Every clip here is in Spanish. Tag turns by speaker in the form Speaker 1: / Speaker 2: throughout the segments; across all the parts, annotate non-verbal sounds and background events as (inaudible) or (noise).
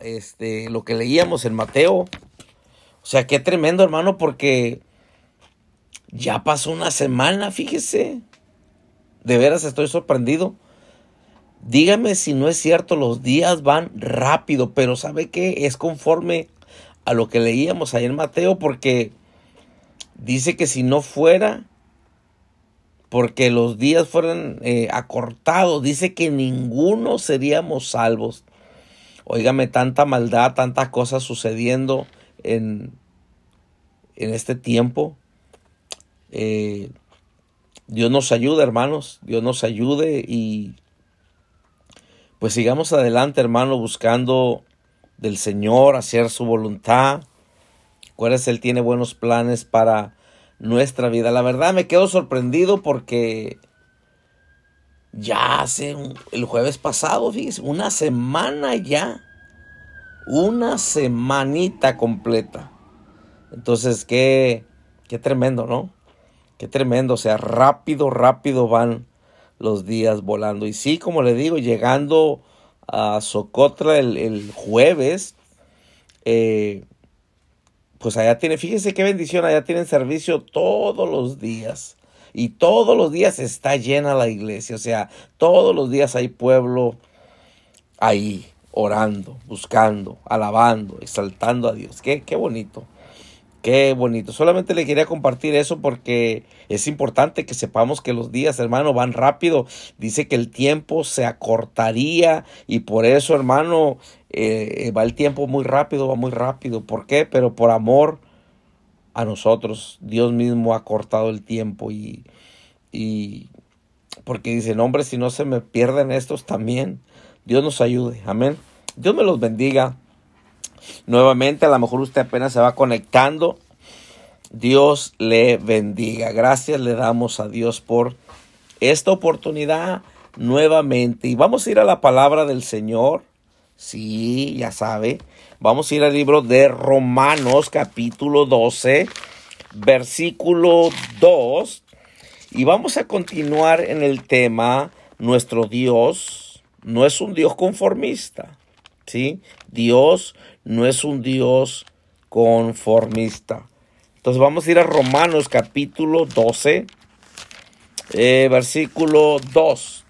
Speaker 1: este, lo que leíamos en Mateo. O sea, qué tremendo, hermano, porque ya pasó una semana, fíjese. De veras estoy sorprendido. Dígame si no es cierto, los días van rápido, pero ¿sabe qué? Es conforme a lo que leíamos ahí en Mateo, porque dice que si no fuera, porque los días fueran eh, acortados, dice que ninguno seríamos salvos. Óigame, tanta maldad, tantas cosas sucediendo en, en este tiempo. Eh, Dios nos ayude, hermanos. Dios nos ayude y pues sigamos adelante, hermano, buscando del Señor, hacer su voluntad. Acuérdense, Él tiene buenos planes para nuestra vida. La verdad me quedo sorprendido porque ya hace el jueves pasado, fíjese, una semana ya. Una semanita completa. Entonces, qué, qué tremendo, ¿no? Qué tremendo. O sea, rápido, rápido van los días volando. Y sí, como le digo, llegando a Socotra el, jueves, eh, pues allá tiene, fíjese qué bendición, allá tienen servicio todos los días. Y todos los días está llena la iglesia, o sea, todos los días hay pueblo ahí, orando, buscando, alabando, exaltando a Dios. Qué, qué bonito. Qué bonito. Solamente le quería compartir eso porque es importante que sepamos que los días, hermano, van rápido. Dice que el tiempo se acortaría y por eso, hermano, eh, va el tiempo muy rápido, va muy rápido. ¿Por qué? Pero por amor a nosotros, Dios mismo ha cortado el tiempo y, y porque dicen, hombre, si no se me pierden estos también, Dios nos ayude. Amén. Dios me los bendiga. Nuevamente, a lo mejor usted apenas se va conectando. Dios le bendiga. Gracias le damos a Dios por esta oportunidad nuevamente. Y vamos a ir a la palabra del Señor. Sí, ya sabe. Vamos a ir al libro de Romanos capítulo 12, versículo 2. Y vamos a continuar en el tema, nuestro Dios no es un Dios conformista. ¿Sí? Dios no es un Dios conformista. Entonces vamos a ir a Romanos capítulo 12, eh, versículo 2.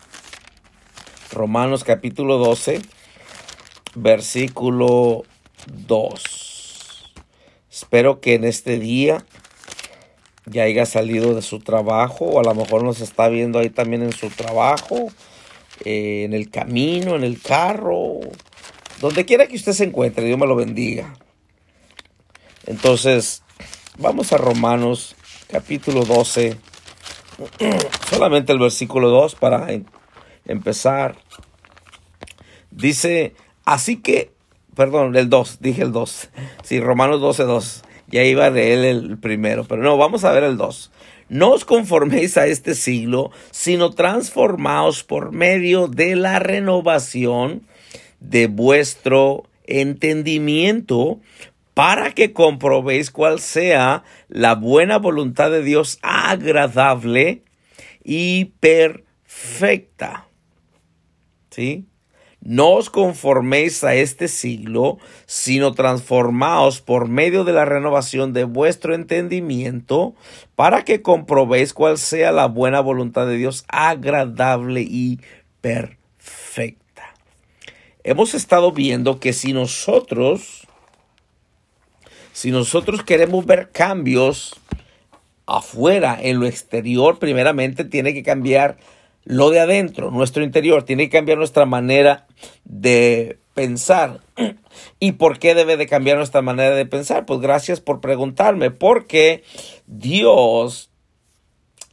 Speaker 1: Romanos capítulo 12, versículo 2. Espero que en este día ya haya salido de su trabajo o a lo mejor nos está viendo ahí también en su trabajo, eh, en el camino, en el carro, donde quiera que usted se encuentre, Dios me lo bendiga. Entonces, vamos a Romanos capítulo 12, (clears throat) solamente el versículo 2 para em, empezar. Dice, así que, perdón, el 2, dije el 2. Sí, Romanos 12, 2. Ya iba a leer el primero, pero no, vamos a ver el 2. No os conforméis a este siglo, sino transformaos por medio de la renovación de vuestro entendimiento para que comprobéis cuál sea la buena voluntad de Dios agradable y perfecta. ¿Sí? No os conforméis a este siglo, sino transformaos por medio de la renovación de vuestro entendimiento, para que comprobéis cuál sea la buena voluntad de Dios agradable y perfecta. Hemos estado viendo que si nosotros, si nosotros queremos ver cambios afuera, en lo exterior, primeramente tiene que cambiar lo de adentro, nuestro interior, tiene que cambiar nuestra manera de pensar. (clears throat) ¿Y por qué debe de cambiar nuestra manera de pensar? Pues gracias por preguntarme, porque Dios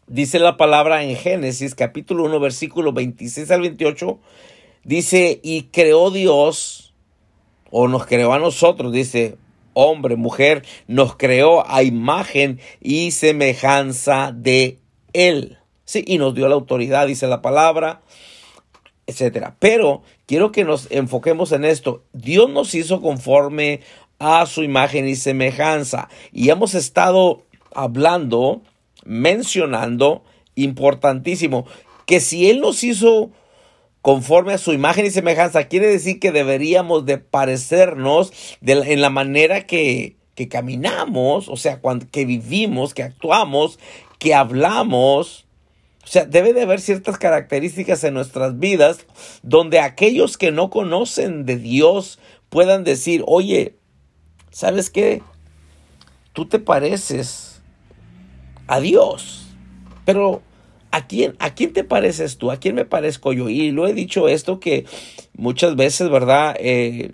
Speaker 1: dice la palabra en Génesis capítulo 1 versículo 26 al 28 Dice, y creó Dios, o nos creó a nosotros, dice, hombre, mujer, nos creó a imagen y semejanza de Él. Sí, y nos dio la autoridad, dice la palabra, etcétera. Pero quiero que nos enfoquemos en esto. Dios nos hizo conforme a su imagen y semejanza. Y hemos estado hablando, mencionando, importantísimo, que si Él nos hizo conforme a su imagen y semejanza. Quiere decir que deberíamos de parecernos en la manera que, que caminamos, o sea, cuando, que vivimos, que actuamos, que hablamos. O sea, debe de haber ciertas características en nuestras vidas donde aquellos que no conocen de Dios puedan decir, oye, ¿sabes qué? Tú te pareces a Dios. Pero ¿a quién, ¿a quién te pareces tú? ¿A quién me parezco yo? Y lo he dicho esto que muchas veces, ¿verdad? Eh,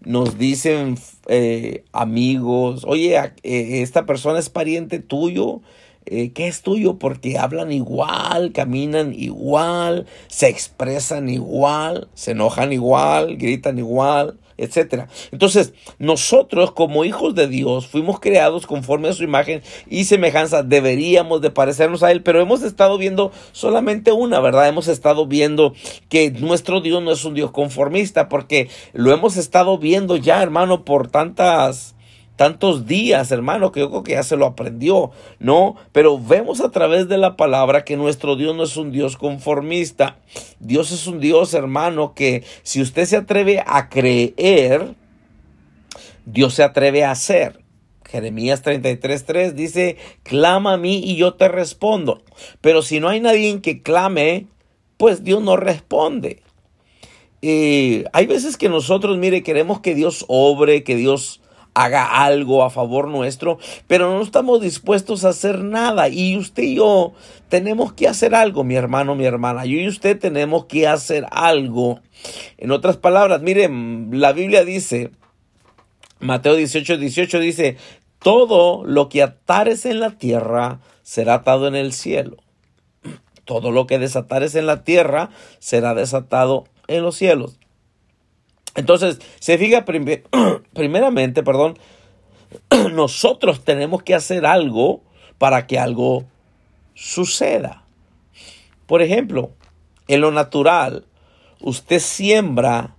Speaker 1: nos dicen eh, amigos, oye, eh, esta persona es pariente tuyo. ¿Qué es tuyo? Porque hablan igual, caminan igual, se expresan igual, se enojan igual, gritan igual etcétera. Entonces, nosotros como hijos de Dios fuimos creados conforme a su imagen y semejanza, deberíamos de parecernos a Él, pero hemos estado viendo solamente una, ¿verdad? Hemos estado viendo que nuestro Dios no es un Dios conformista, porque lo hemos estado viendo ya, hermano, por tantas tantos días, hermano, que yo creo que ya se lo aprendió, ¿no? Pero vemos a través de la palabra que nuestro Dios no es un Dios conformista. Dios es un Dios, hermano, que si usted se atreve a creer, Dios se atreve a hacer. Jeremías 33:3 dice, clama a mí y yo te respondo. Pero si no hay nadie que clame, pues Dios no responde. Eh, hay veces que nosotros, mire, queremos que Dios obre, que Dios haga algo a favor nuestro, pero no estamos dispuestos a hacer nada. Y usted y yo tenemos que hacer algo, mi hermano, mi hermana. Yo y usted tenemos que hacer algo. En otras palabras, miren, la Biblia dice, Mateo 18, 18 dice, todo lo que atares en la tierra será atado en el cielo. Todo lo que desatares en la tierra será desatado en los cielos. Entonces, se fija (clears throat) primeramente, perdón, (clears throat) nosotros tenemos que hacer algo para que algo suceda. Por ejemplo, en lo natural, usted siembra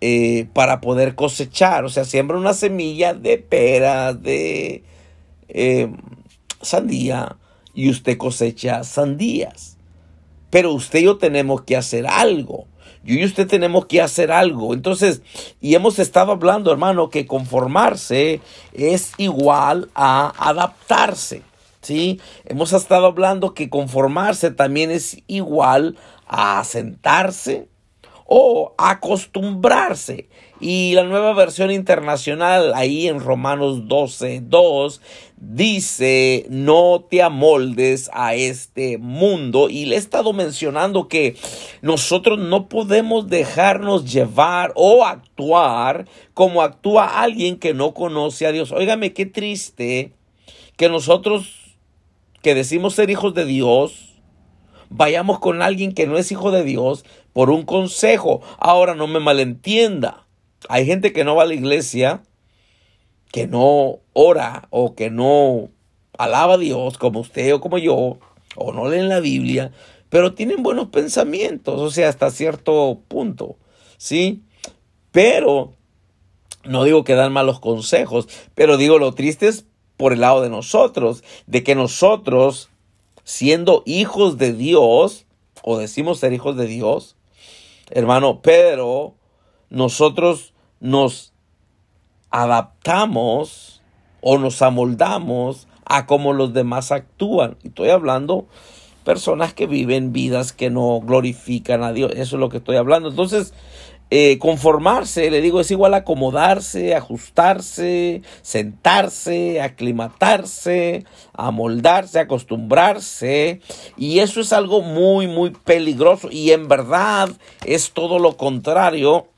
Speaker 1: eh, para poder cosechar, o sea, siembra una semilla de pera, de eh, sandía, y usted cosecha sandías. Pero usted y yo tenemos que hacer algo. Yo y usted tenemos que hacer algo. Entonces, y hemos estado hablando, hermano, que conformarse es igual a adaptarse. ¿Sí? Hemos estado hablando que conformarse también es igual a sentarse o acostumbrarse. Y la nueva versión internacional ahí en Romanos 12, 2 dice, no te amoldes a este mundo. Y le he estado mencionando que nosotros no podemos dejarnos llevar o actuar como actúa alguien que no conoce a Dios. Óigame, qué triste que nosotros que decimos ser hijos de Dios, vayamos con alguien que no es hijo de Dios por un consejo. Ahora no me malentienda. Hay gente que no va a la iglesia, que no ora o que no alaba a Dios como usted o como yo, o no leen la Biblia, pero tienen buenos pensamientos, o sea, hasta cierto punto, ¿sí? Pero, no digo que dan malos consejos, pero digo lo triste es por el lado de nosotros, de que nosotros, siendo hijos de Dios, o decimos ser hijos de Dios, hermano, pero nosotros nos adaptamos o nos amoldamos a cómo los demás actúan. Y estoy hablando personas que viven vidas que no glorifican a Dios. Eso es lo que estoy hablando. Entonces, eh, conformarse, le digo, es igual acomodarse, ajustarse, sentarse, aclimatarse, amoldarse, acostumbrarse. Y eso es algo muy, muy peligroso. Y en verdad es todo lo contrario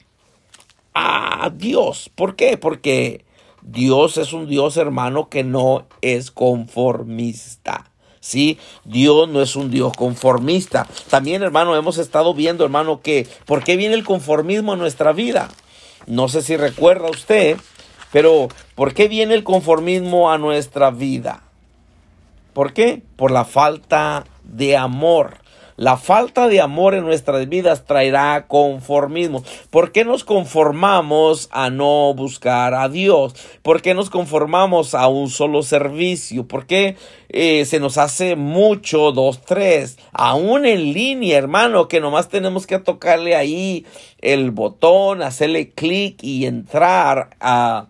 Speaker 1: a Dios. ¿Por qué? Porque Dios es un Dios hermano que no es conformista. ¿sí? Dios no es un Dios conformista. También, hermano, hemos estado viendo, hermano, que ¿por qué viene el conformismo en nuestra vida? No sé si recuerda usted, pero ¿por qué viene el conformismo a nuestra vida? ¿Por qué? Por la falta de amor. La falta de amor en nuestras vidas traerá conformismo. ¿Por qué nos conformamos a no buscar a Dios? ¿Por qué nos conformamos a un solo servicio? ¿Por qué eh, se nos hace mucho, dos, tres? Aún en línea, hermano, que nomás tenemos que tocarle ahí el botón, hacerle clic y entrar a,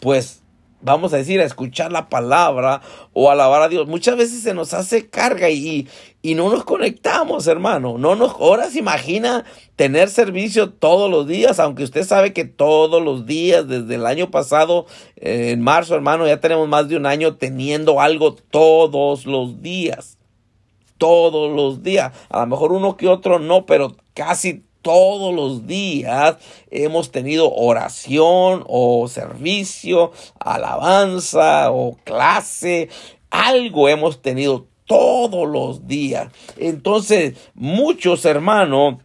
Speaker 1: pues, vamos a decir, a escuchar la palabra o alabar a Dios. Muchas veces se nos hace carga y, y no nos conectamos, hermano. No nos, ahora se imagina tener servicio todos los días, aunque usted sabe que todos los días, desde el año pasado, eh, en marzo, hermano, ya tenemos más de un año teniendo algo todos los días. Todos los días. A lo mejor uno que otro no, pero casi todos los días hemos tenido oración o servicio, alabanza o clase, algo hemos tenido todos los días. Entonces, muchos hermanos,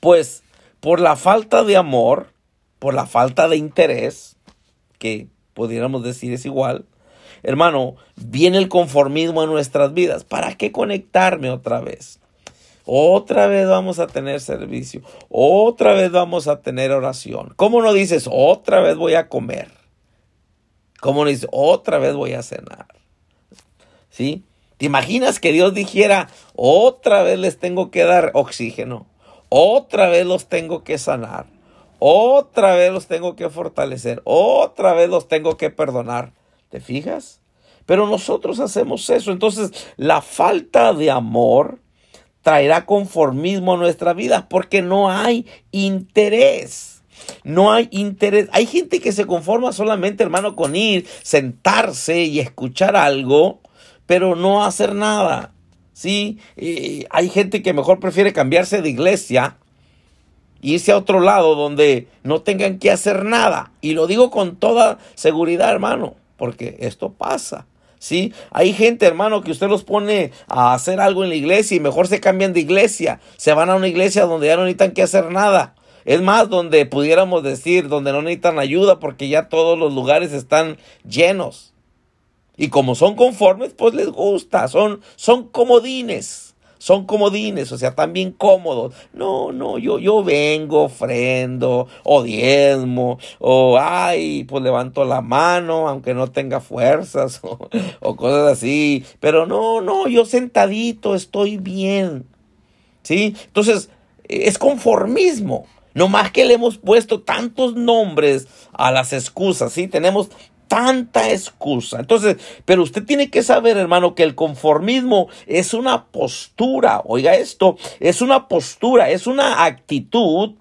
Speaker 1: pues por la falta de amor, por la falta de interés, que pudiéramos decir es igual, hermano, viene el conformismo a nuestras vidas. ¿Para qué conectarme otra vez? Otra vez vamos a tener servicio. Otra vez vamos a tener oración. ¿Cómo no dices otra vez voy a comer? ¿Cómo no dices otra vez voy a cenar? ¿Sí? ¿Te imaginas que Dios dijera otra vez les tengo que dar oxígeno? Otra vez los tengo que sanar. Otra vez los tengo que fortalecer. Otra vez los tengo que perdonar. ¿Te fijas? Pero nosotros hacemos eso. Entonces, la falta de amor traerá conformismo a nuestra vida porque no hay interés. No hay interés. Hay gente que se conforma solamente, hermano, con ir, sentarse y escuchar algo, pero no hacer nada. Sí, eh, hay gente que mejor prefiere cambiarse de iglesia irse a otro lado donde no tengan que hacer nada. Y lo digo con toda seguridad, hermano, porque esto pasa. ¿sí? Hay gente, hermano, que usted los pone a hacer algo en la iglesia y mejor se cambian de iglesia, se van a una iglesia donde ya no necesitan que hacer nada. Es más, donde pudiéramos decir, donde no necesitan ayuda porque ya todos los lugares están llenos. Y como son conformes, pues les gusta, son, son comodines son comodines, o sea, también cómodos. No, no, yo, yo vengo, ofrendo, o diezmo, o ay, pues levanto la mano, aunque no tenga fuerzas, (laughs) o, o cosas así. Pero no, no, yo sentadito estoy bien. ¿Sí? Entonces, es conformismo. No más que le hemos puesto tantos nombres a las excusas, ¿sí? Tenemos tanta excusa. Entonces, pero usted tiene que saber, hermano, que el conformismo es una postura, oiga esto, es una postura, es una actitud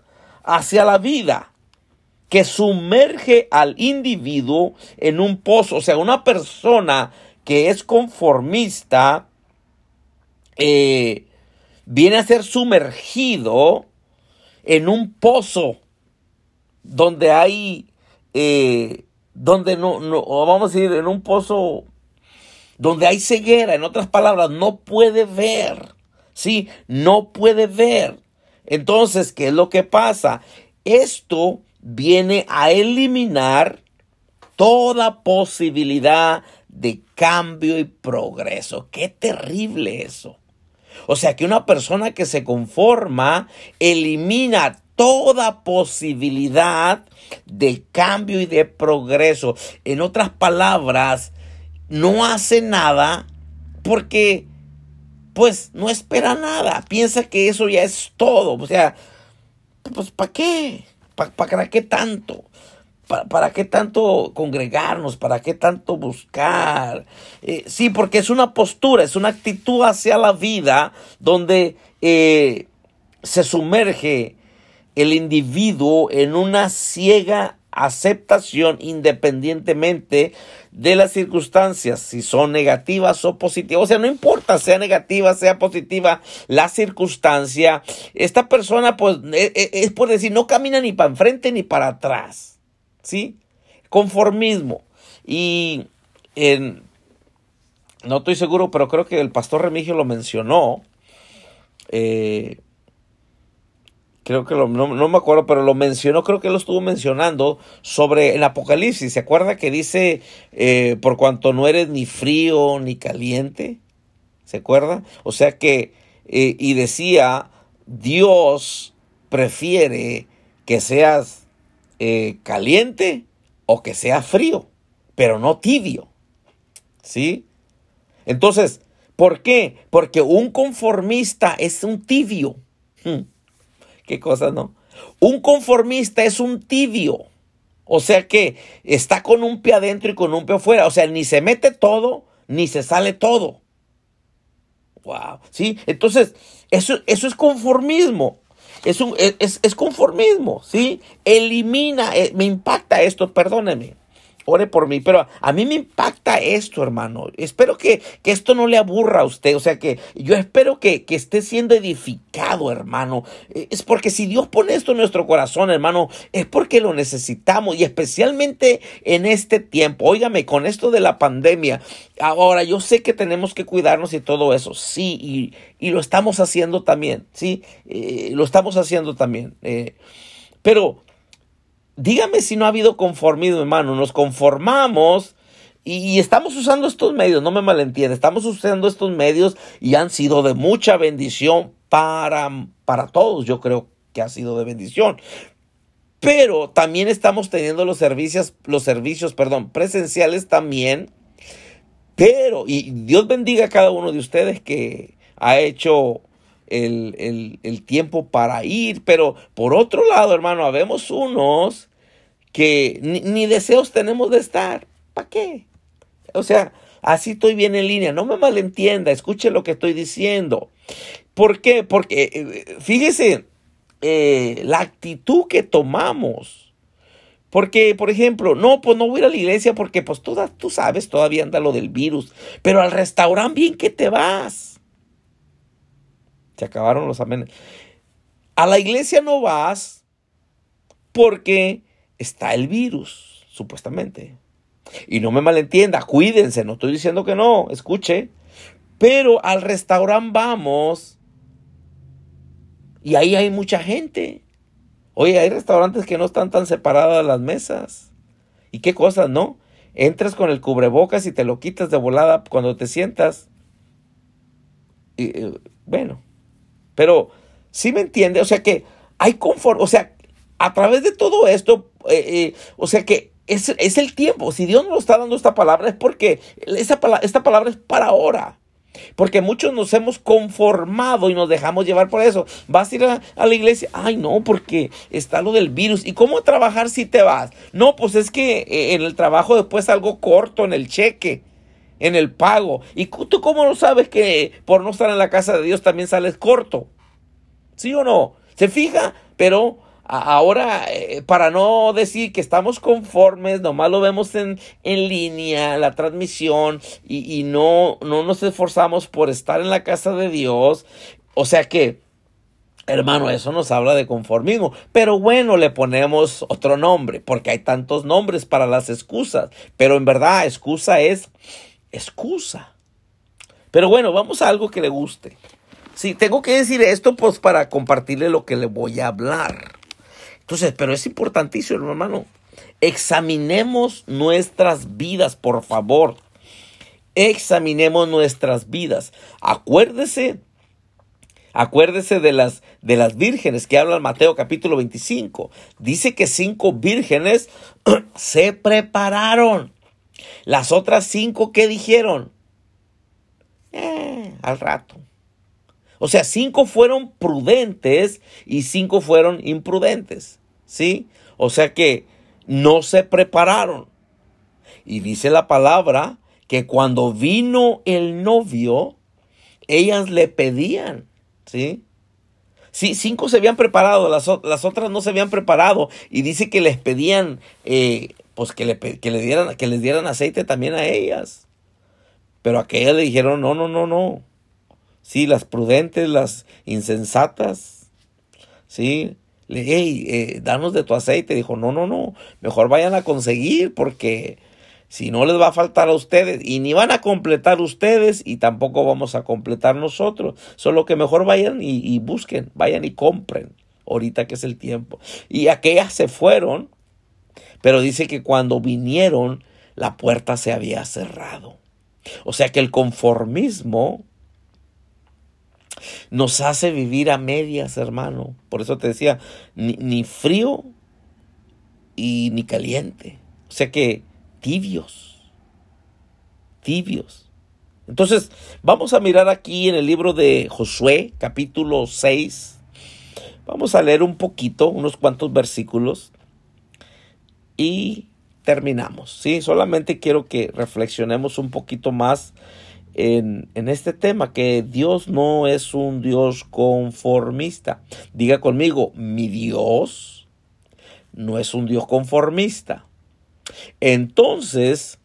Speaker 1: hacia la vida que sumerge al individuo en un pozo. O sea, una persona que es conformista eh, viene a ser sumergido en un pozo donde hay eh, donde no, no, vamos a ir en un pozo donde hay ceguera, en otras palabras, no puede ver, ¿sí? No puede ver. Entonces, ¿qué es lo que pasa? Esto viene a eliminar toda posibilidad de cambio y progreso. Qué terrible eso. O sea que una persona que se conforma elimina toda posibilidad de cambio y de progreso. En otras palabras, no hace nada porque pues no espera nada. Piensa que eso ya es todo. O sea, pues ¿para qué? ¿Para, qué tanto? ¿Para, qué tanto congregarnos? ¿Para qué tanto buscar? Eh, sí, porque es una postura, es una actitud hacia la vida donde eh, se sumerge el individuo en una ciega aceptación independientemente de las circunstancias, si son negativas o positivas. O sea, no importa, sea negativa, sea positiva la circunstancia. Esta persona, pues, e, e, es, por decir, no camina ni para enfrente ni para atrás. ¿Sí? Conformismo. Y no estoy seguro, pero creo que el pastor Remigio lo mencionó. Eh, creo que lo, no, me acuerdo, pero lo mencionó, creo que lo estuvo mencionando sobre el Apocalipsis. ¿Se acuerda que dice, eh, por cuanto no eres ni frío ni caliente? ¿Se acuerda? O sea que eh, y decía, Dios prefiere que seas eh, caliente o que seas frío, pero no tibio. ¿Sí? Entonces, ¿por qué? Porque un conformista es un tibio. Hmm. ¿Qué cosa, no? Un conformista es un tibio. O sea que está con un pie adentro y con un pie afuera. O sea, ni se mete todo, ni se sale todo. Wow. ¿Sí? Entonces, eso, eso es conformismo. Es, es, es conformismo, ¿sí? Elimina, eh, me impacta esto, perdóneme ore por mí. Pero a mí me impacta esto, hermano. Espero que, esto no le aburra a usted. O sea que yo espero que, que, esté siendo edificado, hermano. Eh, es porque si Dios pone esto en nuestro corazón, hermano, es porque lo necesitamos. Y especialmente en este tiempo. Óigame, con esto de la pandemia. Ahora, yo sé que tenemos que cuidarnos y todo eso. Sí, y, lo estamos haciendo también. Sí, eh, lo estamos haciendo también. Eh, pero dígame si no ha habido conformismo, hermano. Nos conformamos y, estamos usando estos medios, no me malentiende, estamos usando estos medios y han sido de mucha bendición para, para todos. Yo creo que ha sido de bendición. Pero también estamos teniendo los servicios, los servicios, perdón, presenciales también. Pero, y Dios bendiga a cada uno de ustedes que ha hecho el, tiempo para ir, pero por otro lado, hermano, habemos unos que ni, deseos tenemos de estar. ¿Para qué? O sea, así estoy bien en línea. No me malentienda, escuche lo que estoy diciendo. ¿Por qué? Porque eh, fíjese eh, la actitud que tomamos. Porque, por ejemplo, no, pues no voy a ir a la iglesia porque, pues, tú, tú sabes, todavía anda lo del virus. Pero al restaurante bien que te vas. Se acabaron los amenes. A la iglesia no vas porque está el virus, supuestamente. Y no me malentienda, cuídense, no estoy diciendo que no, escuche. Pero al restaurante vamos y ahí hay mucha gente. Oye, hay restaurantes que no están tan separadas las mesas. ¿Y qué cosas, no? Entras con el cubrebocas y te lo quitas de volada cuando te sientas. Y, eh, bueno, pero, ¿sí me entiende? O sea que hay confort, o sea, a través de todo esto, eh, eh, o sea que es, es, el tiempo. Si Dios nos está dando esta palabra es porque esta, esta palabra es para ahora. Porque muchos nos hemos conformado y nos dejamos llevar por eso. Vas a ir a, a, la iglesia. Ay, no, porque está lo del virus. ¿Y cómo trabajar si te vas? No, pues es que eh, en el trabajo después algo corto en el cheque en el pago. ¿Y tú cómo no sabes que por no estar en la casa de Dios también sales corto? ¿Sí o no? ¿Se fija? Pero ahora, eh, para no decir que estamos conformes, nomás lo vemos en, en línea, la transmisión, y, y no, no nos esforzamos por estar en la casa de Dios. O sea que, Hermano, eso nos habla de conformismo. Pero bueno, le ponemos otro nombre, porque hay tantos nombres para las excusas. Pero en verdad, excusa es excusa. Pero bueno, vamos a algo que le guste. Sí, tengo que decir esto pues para compartirle lo que le voy a hablar. Entonces, pero es importantísimo, hermano. Examinemos nuestras vidas, por favor. Examinemos nuestras vidas. Acuérdese, acuérdese de las, de las vírgenes que habla Mateo capítulo 25. Dice que cinco vírgenes (clears throat) se prepararon las otras cinco, ¿qué dijeron? Eh, al rato. O sea, cinco fueron prudentes y cinco fueron imprudentes. ¿Sí? O sea que no se prepararon. Y dice la palabra que cuando vino el novio, ellas le pedían. ¿Sí? Sí, cinco se habían preparado, las, las, otras no se habían preparado. Y dice que les pedían eh, pues que le, que dieran, que les dieran aceite también a ellas. Pero aquellas le dijeron, no, no, no, no. Sí, las prudentes, las insensatas. Sí, le, hey, eh, danos de tu aceite. Dijo, no, no, no, mejor vayan a conseguir porque si no les va a faltar a ustedes y ni van a completar ustedes y tampoco vamos a completar nosotros. Solo que mejor vayan y, y busquen, vayan y compren ahorita que es el tiempo. Y aquellas se fueron pero dice que cuando vinieron, la puerta se había cerrado. O sea que el conformismo nos hace vivir a medias, hermano. Por eso te decía, ni, frío y ni caliente. O sea que tibios, tibios. Entonces, vamos a mirar aquí en el libro de Josué, capítulo 6. Vamos a leer un poquito, unos cuantos versículos. Y terminamos. ¿sí? Solamente quiero que reflexionemos un poquito más en, en, este tema, que Dios no es un Dios conformista. Diga conmigo, mi Dios no es un Dios conformista. Entonces,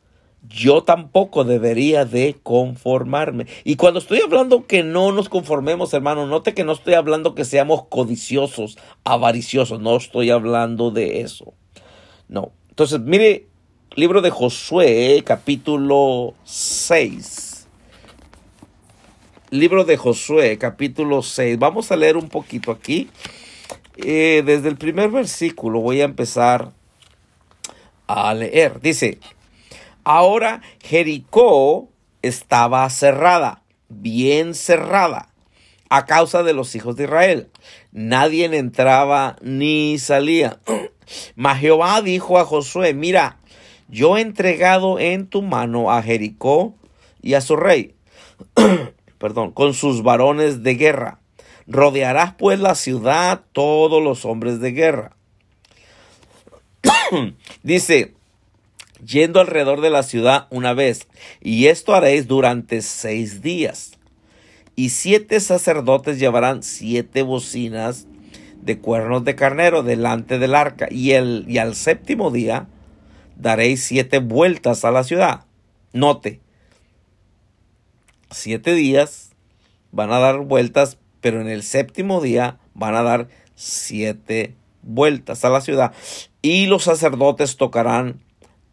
Speaker 1: yo tampoco debería de conformarme. Y cuando estoy hablando que no nos conformemos, hermano, note que no estoy hablando que seamos codiciosos, avariciosos, no estoy hablando de eso. No. Entonces, mire, libro de Josué, capítulo 6 libro de Josué, capítulo 6. Vamos a leer un poquito aquí. Eh, desde el primer versículo voy a empezar a leer. Dice, ahora Jericó estaba cerrada, bien cerrada, a causa de los hijos de Israel. Nadie entraba ni salía. (clears throat) Mas Jehová dijo a Josué, mira, yo he entregado en tu mano a Jericó y a su rey (clears throat) perdón, con sus varones de guerra. Rodearás pues la ciudad todos los hombres de guerra. (clears throat) Dice, yendo alrededor de la ciudad una vez, y esto haréis durante seis días. Y siete sacerdotes llevarán siete bocinas de cuernos de carnero delante del arca, y, el, y al séptimo día daréis siete vueltas a la ciudad. Note, siete días van a dar vueltas, pero en el séptimo día van a dar siete vueltas a la ciudad y los sacerdotes tocarán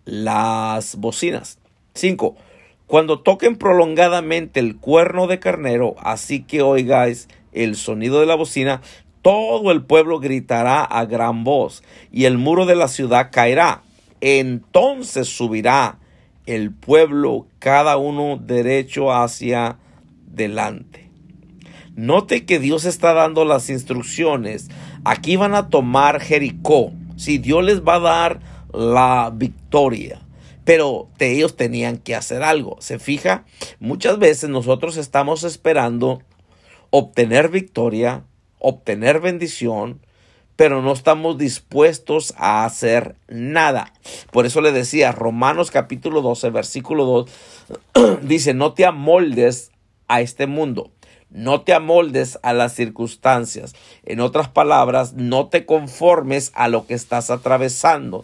Speaker 1: las bocinas. Cinco, Cuando toquen prolongadamente el cuerno de carnero, así que oigáis el sonido de la bocina, todo el pueblo gritará a gran voz y el muro de la ciudad caerá. Entonces subirá el pueblo, cada uno derecho hacia delante. Note que Dios está dando las instrucciones. Aquí van a tomar Jericó. Si Dios les va a dar la victoria. Pero ellos tenían que hacer algo. ¿Se fija? Muchas veces nosotros estamos esperando obtener victoria, obtener bendición, pero no estamos dispuestos a hacer nada. Por eso le decía, Romanos capítulo 12, versículo 2, (clears throat) dice, no te amoldes a este mundo. No te amoldes a las circunstancias. En otras palabras, no te conformes a lo que estás atravesando.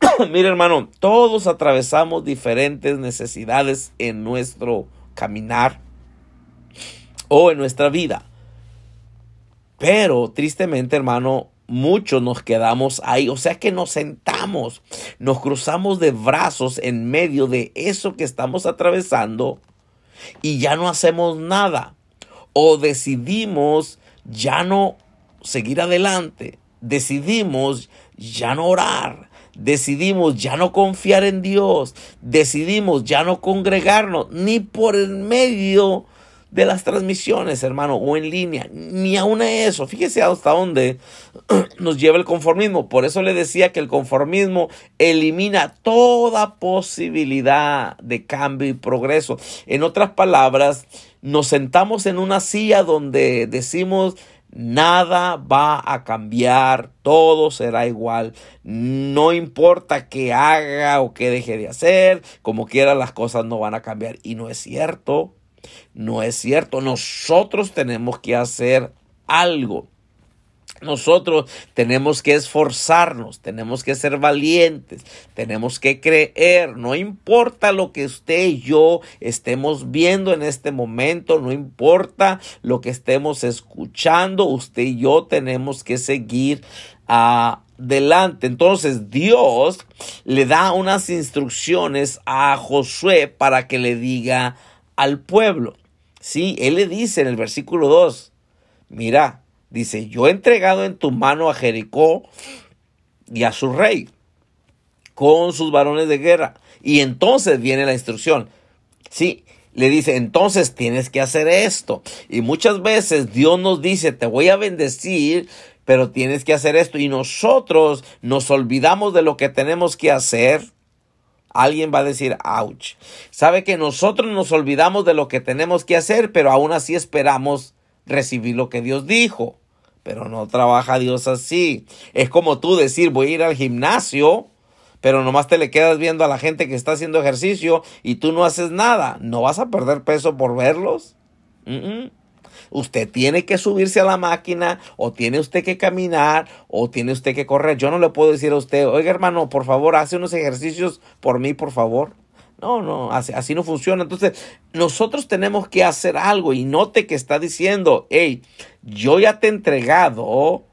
Speaker 1: (clears throat) Mire hermano, todos atravesamos diferentes necesidades en nuestro caminar o en nuestra vida. Pero tristemente, hermano, muchos nos quedamos ahí, o sea que nos sentamos, nos cruzamos de brazos en medio de eso que estamos atravesando y ya no hacemos nada. O decidimos ya no seguir adelante, decidimos ya no orar, decidimos ya no confiar en Dios, decidimos ya no congregarnos ni por el medio de las transmisiones, hermano, o en línea, ni aún eso. Fíjese hasta dónde (clears throat) nos lleva el conformismo. Por eso le decía que el conformismo elimina toda posibilidad de cambio y progreso. En otras palabras, nos sentamos en una silla donde decimos, Nada va a cambiar, todo será igual. No importa qué haga o qué deje de hacer, como quiera las cosas no van a cambiar. Y no es cierto. No es cierto. Nosotros tenemos que hacer algo. Nosotros tenemos que esforzarnos, tenemos que ser valientes, tenemos que creer, no importa lo que usted y yo estemos viendo en este momento, no importa lo que estemos escuchando, usted y yo tenemos que seguir adelante. Entonces Dios le da unas instrucciones a Josué para que le diga al pueblo. Sí, él le dice en el versículo 2, mira, dice, yo he entregado en tu mano a Jericó y a su rey con sus varones de guerra. Y entonces viene la instrucción. Sí, le dice, entonces tienes que hacer esto. Y muchas veces Dios nos dice, te voy a bendecir, pero tienes que hacer esto. Y nosotros nos olvidamos de lo que tenemos que hacer. Alguien va a decir, ouch. Sabe que nosotros nos olvidamos de lo que tenemos que hacer, pero aún así esperamos recibir lo que Dios dijo. Pero no trabaja Dios así. Es como tú decir, voy a ir al gimnasio, pero nomás te le quedas viendo a la gente que está haciendo ejercicio y tú no haces nada. ¿No vas a perder peso por verlos? Usted tiene que subirse a la máquina o tiene usted que caminar o tiene usted que correr. Yo no le puedo decir a usted, oiga hermano, por favor, hace unos ejercicios por mí, por favor. No, no, así, no funciona. Entonces, nosotros tenemos que hacer algo y note que está diciendo, hey, yo ya te he entregado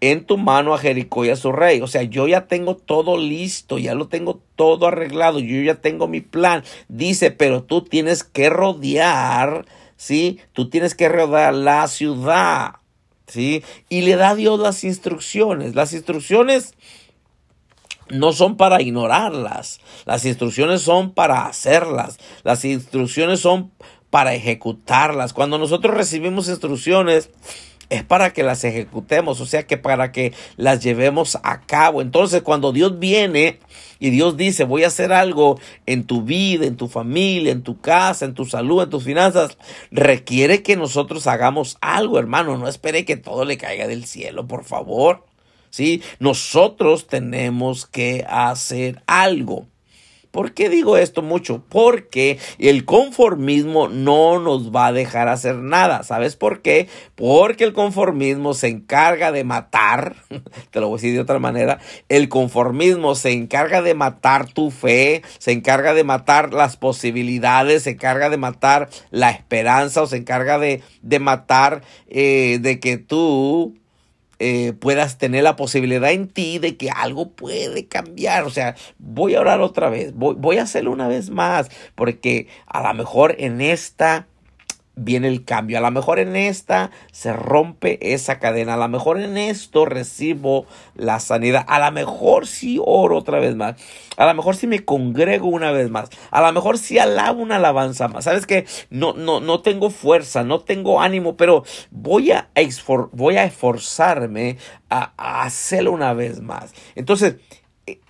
Speaker 1: en tu mano a Jericó y a su rey. O sea, yo ya tengo todo listo, ya lo tengo todo arreglado, yo ya tengo mi plan. Dice, pero tú tienes que rodear, ¿sí? Tú tienes que rodear la ciudad, ¿sí? Y le da Dios las instrucciones. Las instrucciones no son para ignorarlas. Las instrucciones son para hacerlas. Las instrucciones son para ejecutarlas. Cuando nosotros recibimos instrucciones, es para que las ejecutemos, o sea que para que las llevemos a cabo. Entonces, cuando Dios viene y Dios dice, voy a hacer algo en tu vida, en tu familia, en tu casa, en tu salud, en tus finanzas, requiere que nosotros hagamos algo, hermano. No espere que todo le caiga del cielo, por favor. ¿Sí? Nosotros tenemos que hacer algo. ¿Por qué digo esto mucho? Porque el conformismo no nos va a dejar hacer nada. ¿Sabes por qué? Porque el conformismo se encarga de matar, (laughs) te lo voy a decir de otra manera, el conformismo se encarga de matar tu fe, se encarga de matar las posibilidades, se encarga de matar la esperanza o se encarga de, de matar eh, de que tú eh, puedas tener la posibilidad en ti de que algo puede cambiar. O sea, voy a orar otra vez, voy, voy a hacerlo una vez más, porque a lo mejor en esta viene el cambio. A lo mejor en esta se rompe esa cadena. A lo mejor en esto recibo la sanidad. A lo mejor si oro otra vez más. A lo mejor si me congrego una vez más. A lo mejor si alabo una alabanza más. Sabes que no, no, no tengo fuerza, no tengo ánimo, pero voy a, voy a esforzarme a hacerlo una vez más. Entonces,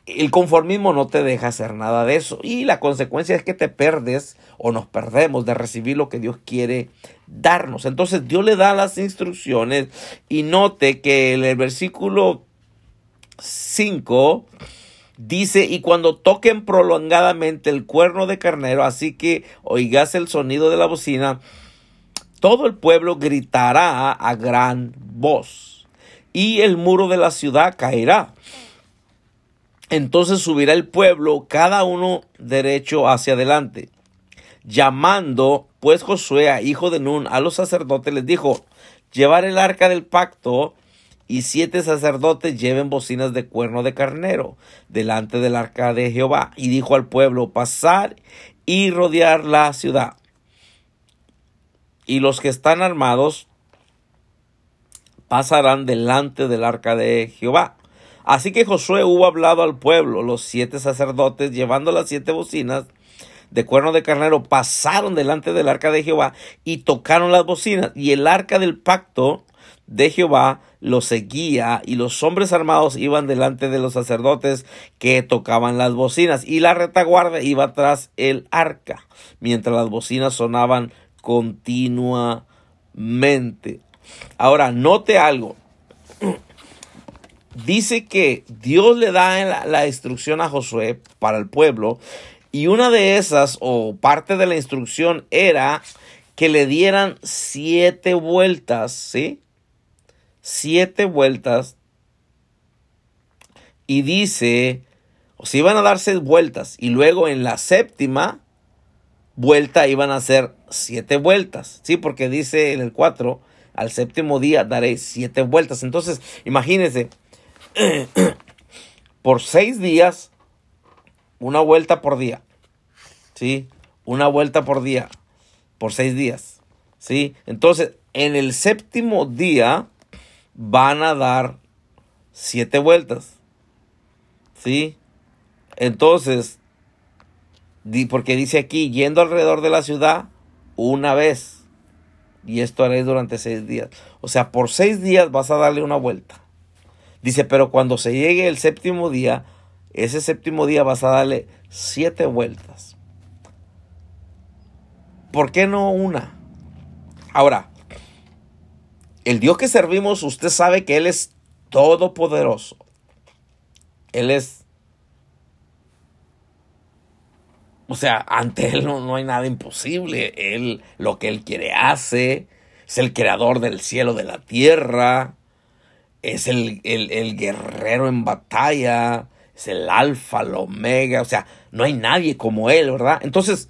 Speaker 1: el conformismo no te deja hacer nada de eso. Y la consecuencia es que te perdes o nos perdemos de recibir lo que Dios quiere darnos. Entonces Dios le da las instrucciones y note que en el versículo 5 dice, y cuando toquen prolongadamente el cuerno de carnero, así que oigas el sonido de la bocina, todo el pueblo gritará a gran voz y el muro de la ciudad caerá entonces subirá el pueblo, cada uno derecho hacia adelante. Llamando pues Josué, hijo de Nun, a los sacerdotes, les dijo, llevar el arca del pacto y siete sacerdotes lleven bocinas de cuerno de carnero delante del arca de Jehová. Y dijo al pueblo, pasar y rodear la ciudad. Y los que están armados pasarán delante del arca de Jehová. Así que Josué hubo hablado al pueblo, los siete sacerdotes, llevando las siete bocinas de cuerno de carnero, pasaron delante del arca de Jehová y tocaron las bocinas, y el arca del pacto de Jehová lo seguía, y los hombres armados iban delante de los sacerdotes que tocaban las bocinas, y la retaguardia iba tras el arca, mientras las bocinas sonaban continuamente. Ahora, note algo dice que Dios le da la, instrucción a Josué para el pueblo y una de esas o parte de la instrucción era que le dieran siete vueltas, ¿sí? Siete vueltas. Y dice, o si iban a dar seis vueltas y luego en la séptima vuelta iban a hacer siete vueltas, ¿sí? Porque dice en el 4, al séptimo día daré siete vueltas. Entonces, imagínense, (coughs) por seis días, una vuelta por día. ¿Sí? Una vuelta por día. Por seis días. ¿Sí? Entonces, en el séptimo día van a dar siete vueltas. ¿Sí? Entonces, porque dice aquí, yendo alrededor de la ciudad una vez. Y esto haréis durante seis días. O sea, por seis días vas a darle una vuelta. Dice, pero cuando se llegue el séptimo día, ese séptimo día vas a darle siete vueltas. ¿Por qué no una? Ahora, el Dios que servimos, usted sabe que Él es todopoderoso. Él es... O sea, ante Él no, hay nada imposible. Él lo que Él quiere hace. Es el creador del cielo, de la tierra. Es el, el guerrero en batalla. Es el alfa, el omega. O sea, no hay nadie como Él, ¿verdad? Entonces,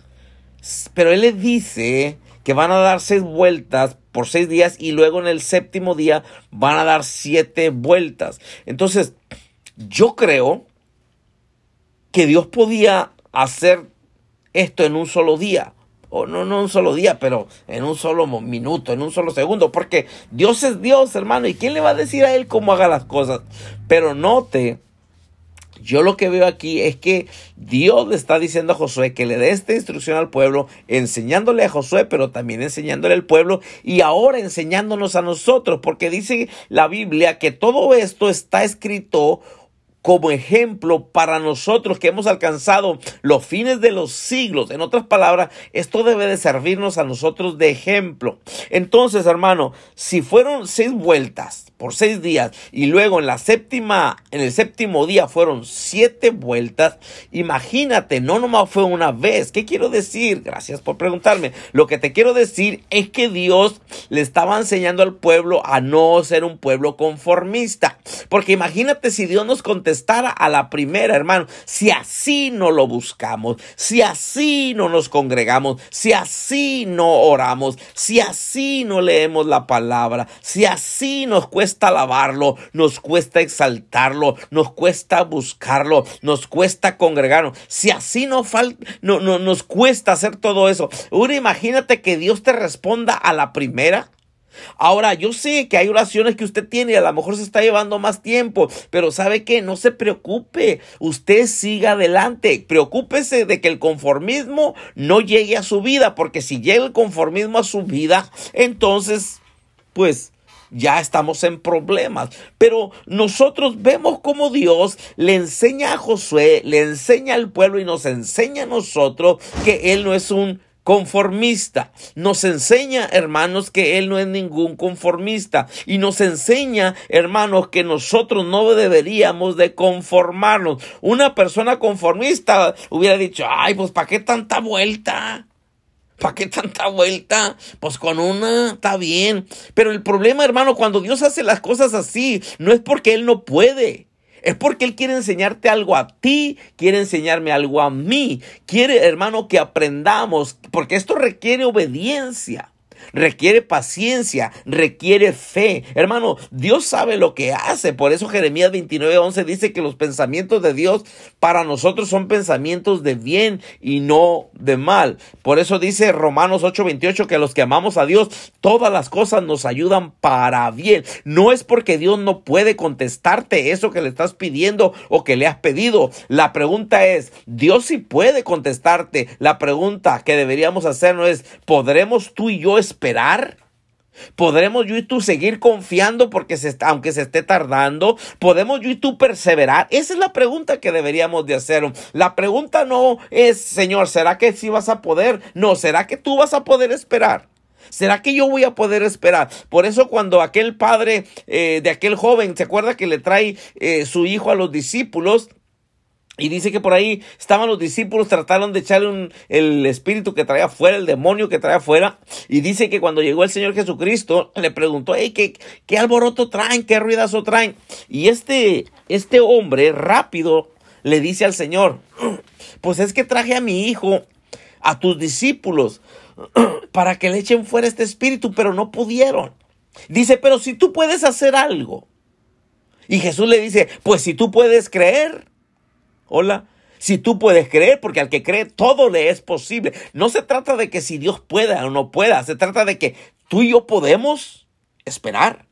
Speaker 1: pero Él le dice que van a dar seis vueltas por seis días y luego en el séptimo día van a dar siete vueltas. Entonces, yo creo que Dios podía hacer esto en un solo día. O no, no un solo día, pero en un solo minuto, en un solo segundo. Porque Dios es Dios, hermano. ¿Y quién le va a decir a él cómo haga las cosas? Pero note yo lo que veo aquí es que Dios le está diciendo a Josué que le dé esta instrucción al pueblo, enseñándole a Josué, pero también enseñándole al pueblo y ahora enseñándonos a nosotros, porque dice la Biblia que todo esto está escrito como ejemplo para nosotros que hemos alcanzado los fines de los siglos. En otras palabras, esto debe de servirnos a nosotros de ejemplo. Entonces, hermano, si fueron seis vueltas por seis días y luego en la séptima, en el séptimo día fueron siete vueltas, imagínate, no nomás fue una vez. ¿Qué quiero decir? Gracias por preguntarme. Lo que te quiero decir es que Dios le estaba enseñando al pueblo a no ser un pueblo conformista. Porque imagínate si Dios nos contestó contestara a la primera, hermano. Si así no lo buscamos, si así no nos congregamos, si así no oramos, si así no leemos la palabra, si así nos cuesta alabarlo, nos cuesta exaltarlo, nos cuesta buscarlo, nos cuesta congregarnos, si así no, no, no nos cuesta hacer todo eso. Ahora imagínate que Dios te responda a la primera. Ahora, yo sé que hay oraciones que usted tiene y a lo mejor se está llevando más tiempo, pero ¿sabe qué? No se preocupe, usted siga adelante, preocúpese de que el conformismo no llegue a su vida, porque si llega el conformismo a su vida, entonces, pues ya estamos en problemas. Pero nosotros vemos como Dios le enseña a Josué, le enseña al pueblo y nos enseña a nosotros que Él no es un conformista. Nos enseña, hermanos, que Él no es ningún conformista. Y nos enseña, hermanos, que nosotros no deberíamos de conformarnos. Una persona conformista hubiera dicho, ay, pues ¿para qué tanta vuelta? ¿Para qué tanta vuelta? Pues con una está bien. Pero el problema, hermano, cuando Dios hace las cosas así, no es porque Él no puede. Es porque Él quiere enseñarte algo a ti, quiere enseñarme algo a mí. Quiere, hermano, que aprendamos, porque esto requiere obediencia requiere paciencia, requiere fe. Hermano, Dios sabe lo que hace. Por eso Jeremías 29:11 dice que los pensamientos de Dios para nosotros son pensamientos de bien y no de mal. Por eso dice Romanos 8:28 que los que amamos a Dios, todas las cosas nos ayudan para bien. No es porque Dios no puede contestarte eso que le estás pidiendo o que le has pedido. La pregunta es, Dios sí puede contestarte. La pregunta que deberíamos hacernos es, ¿podremos tú y yo esperar? ¿Podremos yo y tú seguir confiando porque se aunque se esté tardando? ¿Podemos yo y tú perseverar? Esa es la pregunta que deberíamos de hacer. La pregunta no es, Señor, ¿será que sí vas a poder? No, ¿será que tú vas a poder esperar? ¿Será que yo voy a poder esperar? Por eso cuando aquel padre eh, de aquel joven, ¿se acuerda que le trae eh, su hijo a los discípulos? Y dice que por ahí estaban los discípulos, trataron de echarle el espíritu que traía afuera, el demonio que traía afuera. Y dice que cuando llegó el Señor Jesucristo, le preguntó, hey, ¿qué, qué alboroto traen? ¿Qué ruidazo traen? Y este, este hombre rápido le dice al Señor, pues es que traje a mi hijo, a tus discípulos, (clears throat) para que le echen fuera este espíritu, pero no pudieron. Dice, pero si tú puedes hacer algo. Y Jesús le dice, pues si tú puedes creer. Hola. Si tú puedes creer, porque al que cree todo le es posible. No se trata de que si Dios pueda o no pueda, se trata de que tú y yo podemos esperar.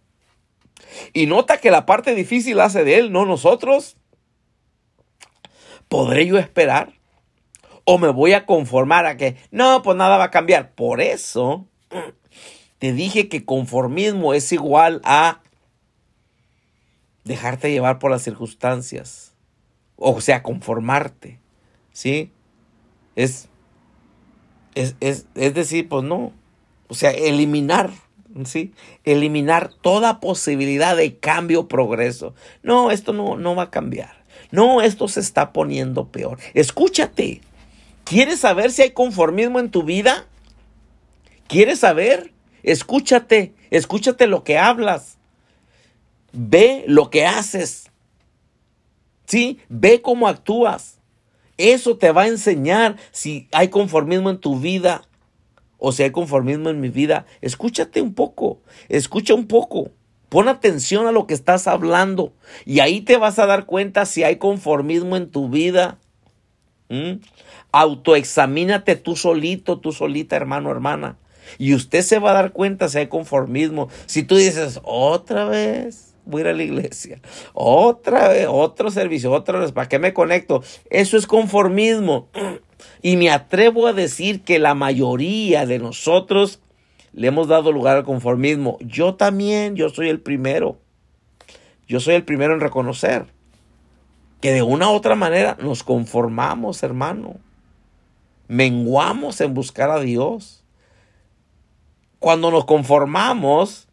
Speaker 1: Y nota que la parte difícil hace de Él, no nosotros. ¿Podré yo esperar? O me voy a conformar a que, no, pues nada va a cambiar. Por eso (clears throat) te dije que conformismo es igual a dejarte llevar por las circunstancias. O sea, conformarte. ¿Sí? Es, es, es, es decir, pues no. O sea, eliminar. ¿Sí? Eliminar toda posibilidad de cambio progreso. No, esto no, no va a cambiar. No, esto se está poniendo peor. Escúchate. ¿Quieres saber si hay conformismo en tu vida? ¿Quieres saber? Escúchate, escúchate lo que hablas. Ve lo que haces. ¿Sí? Ve cómo actúas. Eso te va a enseñar si hay conformismo en tu vida o si hay conformismo en mi vida. Escúchate un poco, escucha un poco. Pon atención a lo que estás hablando y ahí te vas a dar cuenta si hay conformismo en tu vida. ¿Mm? Autoexamínate tú solito, tú solita, hermano, hermana. Y usted se va a dar cuenta si hay conformismo. Si tú dices, otra vez voy a ir a la iglesia, otra vez, otro servicio, otra vez, ¿para qué me conecto? Eso es conformismo. Y me atrevo a decir que la mayoría de nosotros le hemos dado lugar al conformismo. Yo también, yo soy el primero. Yo soy el primero en reconocer que de una u otra manera nos conformamos, hermano. Menguamos en buscar a Dios. Cuando nos conformamos,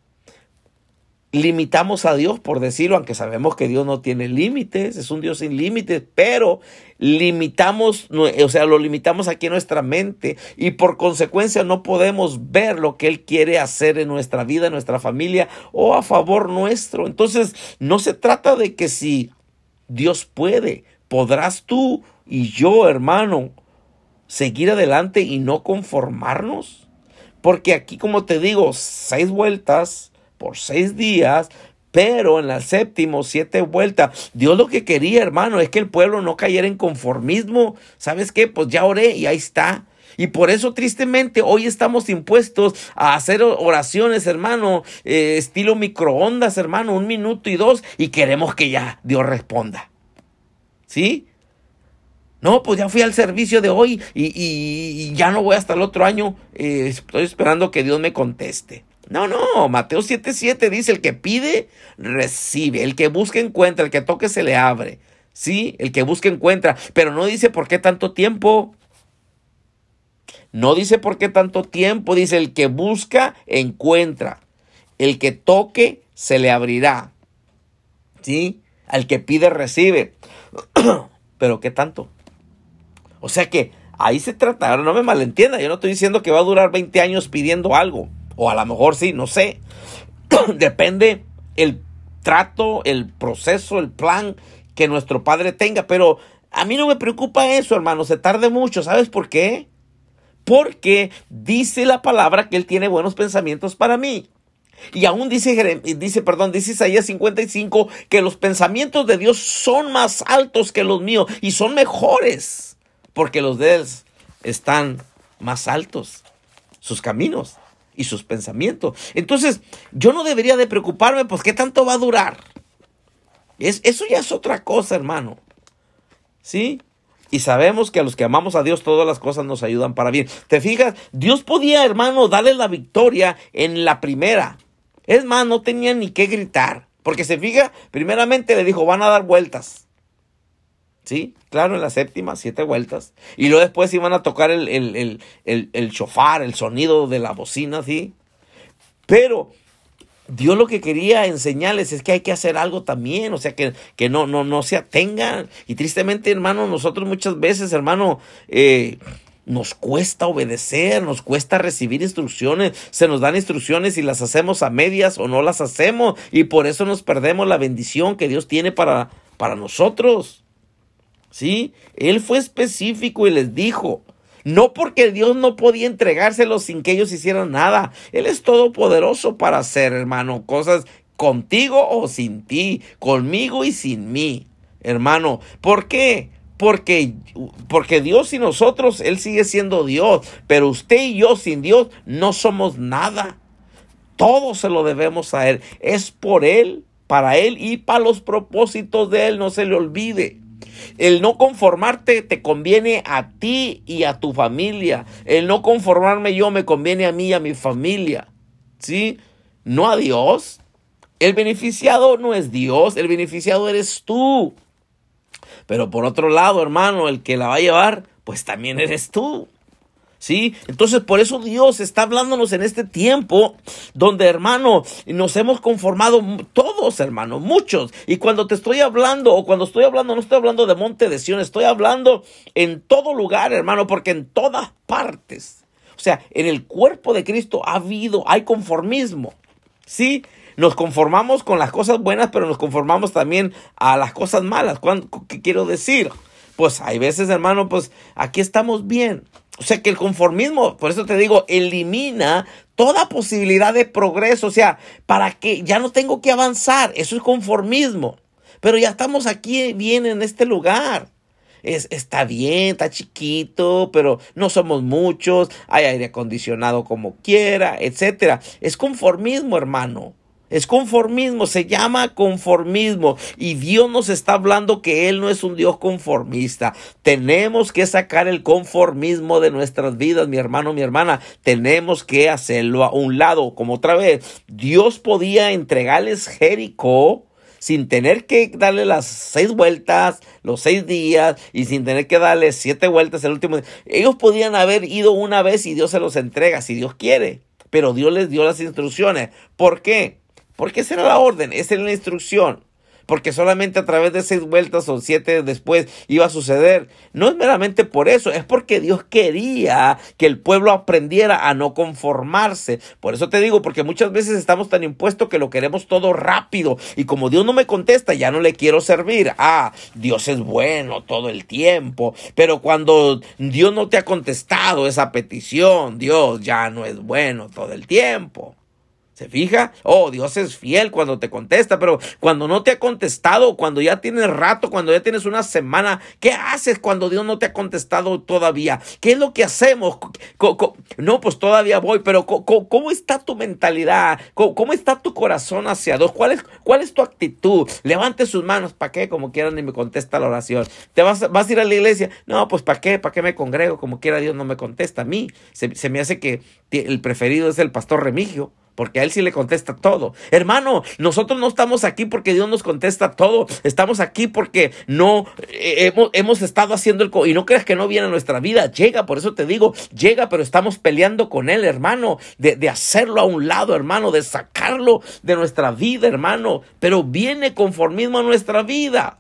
Speaker 1: limitamos a Dios, por decirlo, aunque sabemos que Dios no tiene límites, es un Dios sin límites, pero limitamos, o sea, lo limitamos aquí en nuestra mente y por consecuencia no podemos ver lo que Él quiere hacer en nuestra vida, en nuestra familia o a favor nuestro. Entonces, no se trata de que si Dios puede, podrás tú y yo, hermano, seguir adelante y no conformarnos. Porque aquí, como te digo, seis vueltas por seis días, pero en la séptimo, siete vueltas, Dios lo que quería, hermano, es que el pueblo no cayera en conformismo. ¿Sabes qué? Pues ya oré y ahí está. Y por eso tristemente hoy estamos impuestos a hacer oraciones, hermano, eh, estilo microondas, hermano, un minuto y dos, y queremos que ya Dios responda. ¿Sí? No, pues ya fui al servicio de hoy y, ya no voy hasta el otro año. Eh, estoy esperando que Dios me conteste. No, no, Mateo 7:7 dice, el que pide, recibe, el que busca, encuentra, el que toque, se le abre. Sí, el que busca, encuentra, pero no dice por qué tanto tiempo. No dice por qué tanto tiempo, dice el que busca, encuentra. El que toque, se le abrirá. ¿Sí? Al que pide, recibe. (clears throat) pero ¿qué tanto? O sea que ahí se trata, ahora no me malentienda, yo no estoy diciendo que va a durar 20 años pidiendo algo. O a lo mejor sí, no sé. (coughs) Depende el trato, el proceso, el plan que nuestro Padre tenga. Pero a mí no me preocupa eso, hermano. Se tarde mucho. ¿Sabes por qué? Porque dice la palabra que Él tiene buenos pensamientos para mí. Y aún dice, dice, perdón, dice Isaías 55 que los pensamientos de Dios son más altos que los míos y son mejores porque los de Él están más altos, sus caminos y sus pensamientos. Entonces, yo no debería de preocuparme, pues, ¿qué tanto va a durar? Es, eso ya es otra cosa, hermano. ¿Sí? Y sabemos que a los que amamos a Dios todas las cosas nos ayudan para bien. ¿Te fijas? Dios podía, hermano, darle la victoria en la primera. Es más, no tenía ni que gritar. Porque se fija, primeramente le dijo, van a dar vueltas. Sí, claro, en la séptima, siete vueltas. Y luego después iban a tocar el, el, el, el, el shofar, el sonido de la bocina, ¿sí? Pero Dios lo que quería enseñarles es que hay que hacer algo también, o sea, que, que no, no, no se atengan. Y tristemente, hermano, nosotros muchas veces, hermano, eh, nos cuesta obedecer, nos cuesta recibir instrucciones, se nos dan instrucciones y las hacemos a medias o no las hacemos y por eso nos perdemos la bendición que Dios tiene para, para nosotros. ¿Sí? Él fue específico y les dijo, no porque Dios no podía entregárselos sin que ellos hicieran nada. Él es todopoderoso para hacer, hermano, cosas contigo o sin ti, conmigo y sin mí, hermano. ¿Por qué? Porque, porque Dios y nosotros, Él sigue siendo Dios, pero usted y yo sin Dios no somos nada. Todo se lo debemos a Él. Es por Él, para Él y para los propósitos de Él, no se le olvide. El no conformarte te conviene a ti y a tu familia. El no conformarme yo me conviene a mí y a mi familia. ¿Sí? No a Dios. El beneficiado no es Dios, el beneficiado eres tú. Pero por otro lado, hermano, el que la va a llevar, pues también eres tú. ¿Sí? Entonces, por eso Dios está hablándonos en este tiempo donde, hermano, nos hemos conformado todos, hermano, muchos. Y cuando te estoy hablando, o cuando estoy hablando, no estoy hablando de Monte de Sion, estoy hablando en todo lugar, hermano, porque en todas partes, o sea, en el cuerpo de Cristo ha habido, hay conformismo. ¿Sí? Nos conformamos con las cosas buenas, pero nos conformamos también a las cosas malas. ¿Qué quiero decir? Pues hay veces, hermano, pues aquí estamos bien. O sea que el conformismo, por eso te digo, elimina toda posibilidad de progreso. O sea, para que ya no tengo que avanzar. Eso es conformismo. Pero ya estamos aquí bien en este lugar. Es, está bien, está chiquito, pero no somos muchos, hay aire acondicionado como quiera, etcétera. Es conformismo, hermano. Es conformismo, se llama conformismo. Y Dios nos está hablando que Él no es un Dios conformista. Tenemos que sacar el conformismo de nuestras vidas, mi hermano, mi hermana. Tenemos que hacerlo a un lado. Como otra vez, Dios podía entregarles Jericó sin tener que darle las seis vueltas, los seis días, y sin tener que darle siete vueltas el último día. Ellos podían haber ido una vez y Dios se los entrega, si Dios quiere. Pero Dios les dio las instrucciones. ¿Por qué? Porque esa era la orden, esa era la instrucción. Porque solamente a través de seis vueltas o siete después iba a suceder. No es meramente por eso, es porque Dios quería que el pueblo aprendiera a no conformarse. Por eso te digo, porque muchas veces estamos tan impuestos que lo queremos todo rápido. Y como Dios no me contesta, ya no le quiero servir. Ah, Dios es bueno todo el tiempo. Pero cuando Dios no te ha contestado esa petición, Dios ya no es bueno todo el tiempo. ¿Se fija? Oh, Dios es fiel cuando te contesta, pero cuando no te ha contestado, cuando ya tienes rato, cuando ya tienes una semana, ¿qué haces cuando Dios no te ha contestado todavía? ¿Qué es lo que hacemos? No, pues todavía voy, pero ¿cómo está tu mentalidad? ¿Cómo está tu corazón hacia Dios? ¿Cuál es, cuál es tu actitud? Levante sus manos, ¿para qué? Como quieran ni me contesta la oración. ¿Te vas, vas a ir a la iglesia? No, pues ¿para qué? ¿Para qué me congrego? Como quiera Dios no me contesta a mí. Se me hace que el preferido es el pastor Remigio porque a Él sí le contesta todo. Hermano, nosotros no estamos aquí porque Dios nos contesta todo. Estamos aquí porque no eh, hemos, hemos, estado haciendo el... Y no creas que no viene a nuestra vida. Llega, por eso te digo, llega, pero estamos peleando con Él, hermano. De, de hacerlo a un lado, hermano. De sacarlo de nuestra vida, hermano. Pero viene conformismo a nuestra vida.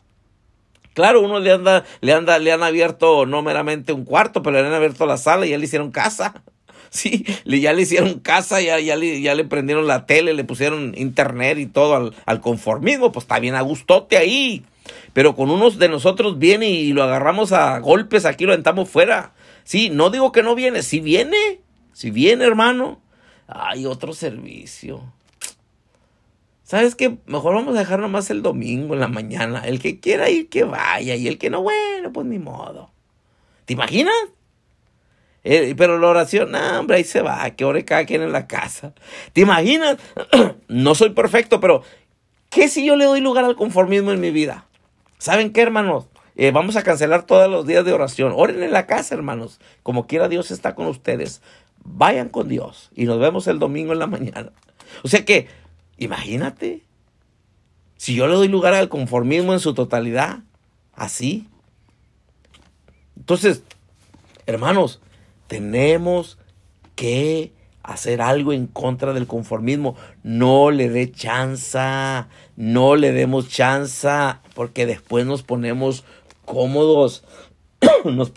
Speaker 1: Claro, uno le anda, le anda, le han abierto no meramente un cuarto, pero le han abierto la sala y ya le hicieron casa. Sí, ya le hicieron casa, ya, ya, le, ya le prendieron la tele, le pusieron internet y todo al, al conformismo, pues está bien a gustote ahí. Pero con unos de nosotros viene y lo agarramos a golpes, aquí lo aventamos fuera. Sí, no digo que no viene, si viene, si viene, hermano. Hay otro servicio. ¿Sabes qué? Mejor vamos a dejar nomás el domingo en la mañana. El que quiera ir, que vaya. Y el que no, bueno, pues ni modo. ¿Te imaginas? Eh, pero la oración, no, hombre, ahí se va, que ore cada quien en la casa. ¿Te imaginas? (clears throat) no soy perfecto, pero ¿qué si yo le doy lugar al conformismo en mi vida? ¿Saben qué, hermanos? Eh, vamos a cancelar todos los días de oración. Oren en la casa, hermanos. Como quiera Dios está con ustedes. Vayan con Dios y nos vemos el domingo en la mañana. O sea que, imagínate, si yo le doy lugar al conformismo en su totalidad, así. Entonces, hermanos, tenemos que hacer algo en contra del conformismo. No le dé chanza, no le demos chanza, porque después nos ponemos cómodos, (clears throat) nos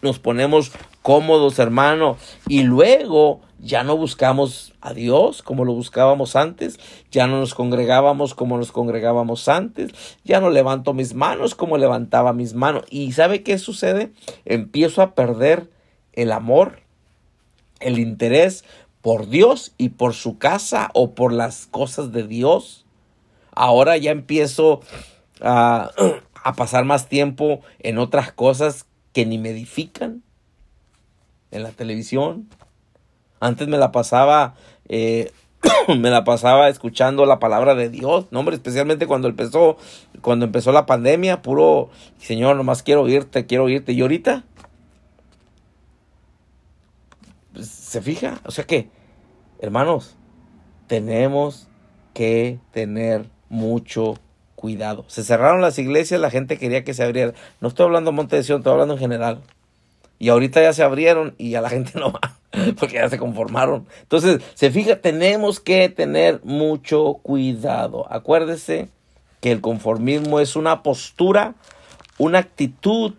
Speaker 1: nos ponemos cómodos, hermano, y luego ya no buscamos a Dios como lo buscábamos antes, ya no nos congregábamos como nos congregábamos antes, ya no levanto mis manos como levantaba mis manos. ¿Y sabe qué sucede? Empiezo a perder el amor, el interés por Dios y por su casa o por las cosas de Dios. Ahora ya empiezo a, (clears throat) pasar más tiempo en otras cosas que ni me edifican. En la televisión. Antes me la pasaba eh, (clears throat) me la pasaba escuchando la palabra de Dios, no hombre, especialmente cuando empezó, cuando empezó la pandemia, puro, Señor, nomás quiero oírte, quiero oírte. Y ahorita, pues, ¿se fija? O sea que, hermanos, tenemos que tener mucho cuidado. Se cerraron las iglesias, la gente quería que se abrieran. No estoy hablando de Monte de Sion, estoy hablando en general. Y ahorita ya se abrieron y a la (laughs) gente no va, porque ya se conformaron. Entonces, se fija, tenemos que tener mucho cuidado. Acuérdese que el conformismo es una postura, una actitud,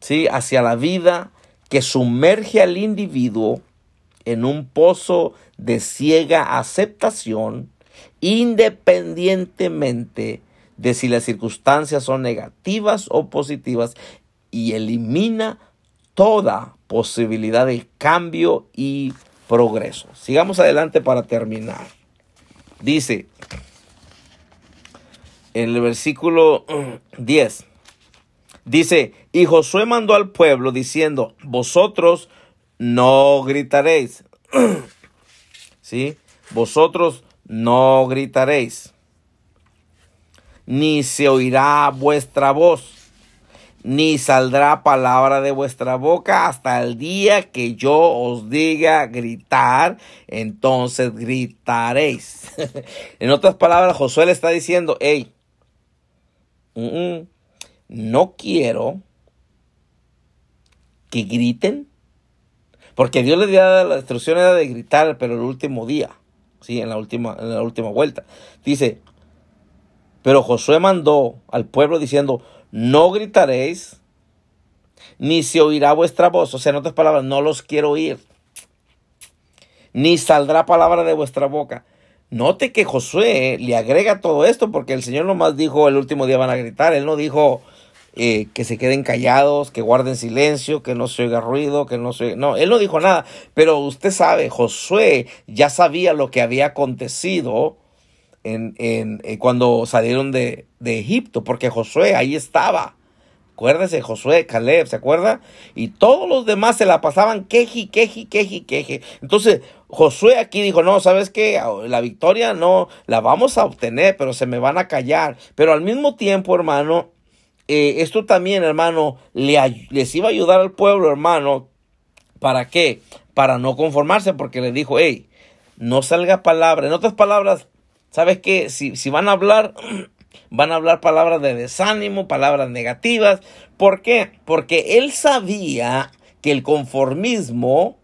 Speaker 1: ¿sí? Hacia la vida que sumerge al individuo en un pozo de ciega aceptación, independientemente de si las circunstancias son negativas o positivas, y elimina toda posibilidad de cambio y progreso. Sigamos adelante para terminar. Dice en el versículo 10, dice, y Josué mandó al pueblo diciendo, vosotros no gritaréis. (clears throat) ¿Sí? Vosotros no gritaréis. Ni se oirá vuestra voz ni saldrá palabra de vuestra boca hasta el día que yo os diga gritar, entonces gritaréis. (laughs) en otras palabras, Josué le está diciendo, hey, no quiero que griten, porque Dios le dio la instrucción era de gritar, pero el último día, sí, en la última, en la última vuelta. Dice, pero Josué mandó al pueblo diciendo, no gritaréis, ni se oirá vuestra voz. O sea, en otras palabras, no los quiero oír. Ni saldrá palabra de vuestra boca. Note que Josué le agrega todo esto porque el Señor nomás dijo el último día van a gritar. Él no dijo eh, que se queden callados, que guarden silencio, que no se oiga ruido, que no se... No, él no dijo nada. Pero usted sabe, Josué ya sabía lo que había acontecido en, en, eh, cuando salieron de, de, Egipto, porque Josué ahí estaba. Acuérdese, Josué, Caleb, ¿se acuerda? Y todos los demás se la pasaban queji, queji, queji, queje. Entonces, Josué aquí dijo, no, ¿sabes qué? La victoria no, la vamos a obtener, pero se me van a callar. Pero al mismo tiempo, hermano, eh, esto también, hermano, le, les iba a ayudar al pueblo, hermano. ¿Para qué? Para no conformarse, porque le dijo, hey, no salga palabra. En otras palabras, ¿Sabes qué? Si, si van a hablar, (clears throat) van a hablar palabras de desánimo, palabras negativas. ¿Por qué? Porque él sabía que el conformismo,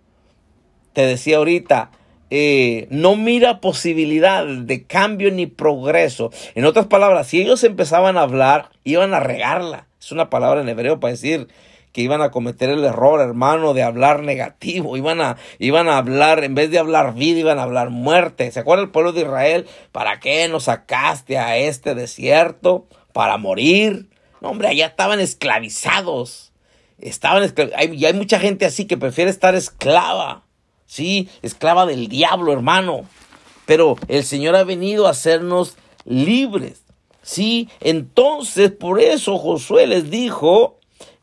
Speaker 1: te decía ahorita, eh, no mira posibilidad de cambio ni progreso. En otras palabras, si ellos empezaban a hablar, iban a regarla. Es una palabra en hebreo para decir que iban a cometer el error, hermano, de hablar negativo. Iban a, iban a hablar, en vez de hablar vida, iban a hablar muerte. ¿Se acuerda el pueblo de Israel? ¿Para qué nos sacaste a este desierto? ¿Para morir? No, hombre, allá estaban esclavizados. Estaban y hay mucha gente así que prefiere estar esclava. Sí, esclava del diablo, hermano. Pero el Señor ha venido a hacernos libres. Sí, entonces por eso Josué les dijo,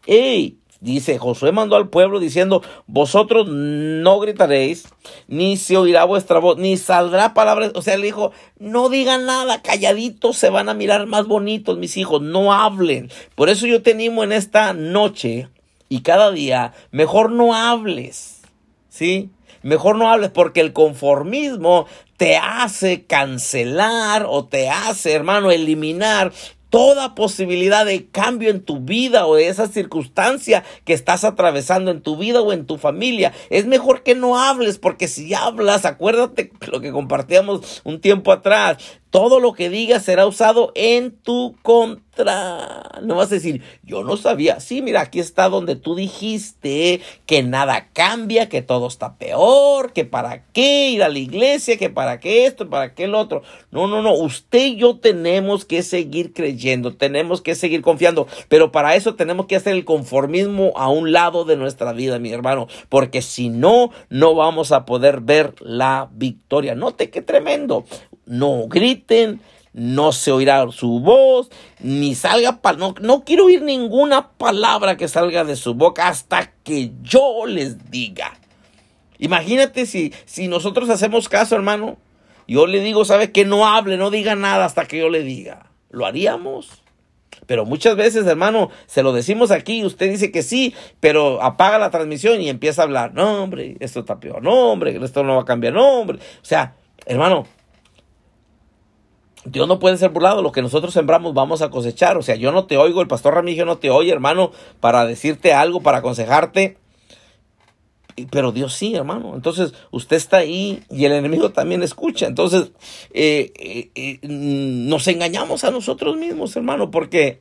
Speaker 1: hey, Dice, Josué mandó al pueblo diciendo, vosotros no gritaréis, ni se oirá vuestra voz, ni saldrá palabra. O sea, le dijo, no digan nada, calladitos se van a mirar más bonitos, mis hijos, no hablen. Por eso yo te animo en esta noche y cada día, mejor no hables, ¿sí? Mejor no hables porque el conformismo te hace cancelar o te hace, hermano, eliminar toda posibilidad de cambio en tu vida o de esa circunstancia que estás atravesando en tu vida o en tu familia. Es mejor que no hables porque si hablas, acuérdate lo que compartíamos un tiempo atrás, todo lo que digas será usado en tu contra. No vas a decir, yo no sabía. Sí, mira, aquí está donde tú dijiste que nada cambia, que todo está peor, que para qué ir a la iglesia, que para qué esto, para qué el otro. No, no, no. Usted y yo tenemos que seguir creyendo, tenemos que seguir confiando. Pero para eso tenemos que hacer el conformismo a un lado de nuestra vida, mi hermano. Porque si no, no vamos a poder ver la victoria. Note qué tremendo no no se oirá su voz, ni salga, no, no quiero oír ninguna palabra que salga de su boca hasta que yo les diga. Imagínate si, si nosotros hacemos caso, hermano. Yo le digo, ¿sabe que No hable, no diga nada hasta que yo le diga. ¿Lo haríamos? Pero muchas veces, hermano, se lo decimos aquí, usted dice que sí, pero apaga la transmisión y empieza a hablar. No, hombre, esto está peor. No, hombre, esto no va a cambiar. No, hombre. O sea, hermano, Dios no puede ser burlado. Lo que nosotros sembramos vamos a cosechar. O sea, yo no te oigo, el pastor Ramírez no te oye, hermano, para decirte algo, para aconsejarte. Pero Dios sí, hermano. Entonces, usted está ahí y el enemigo también escucha. Entonces, eh, eh, eh, nos engañamos a nosotros mismos, hermano, porque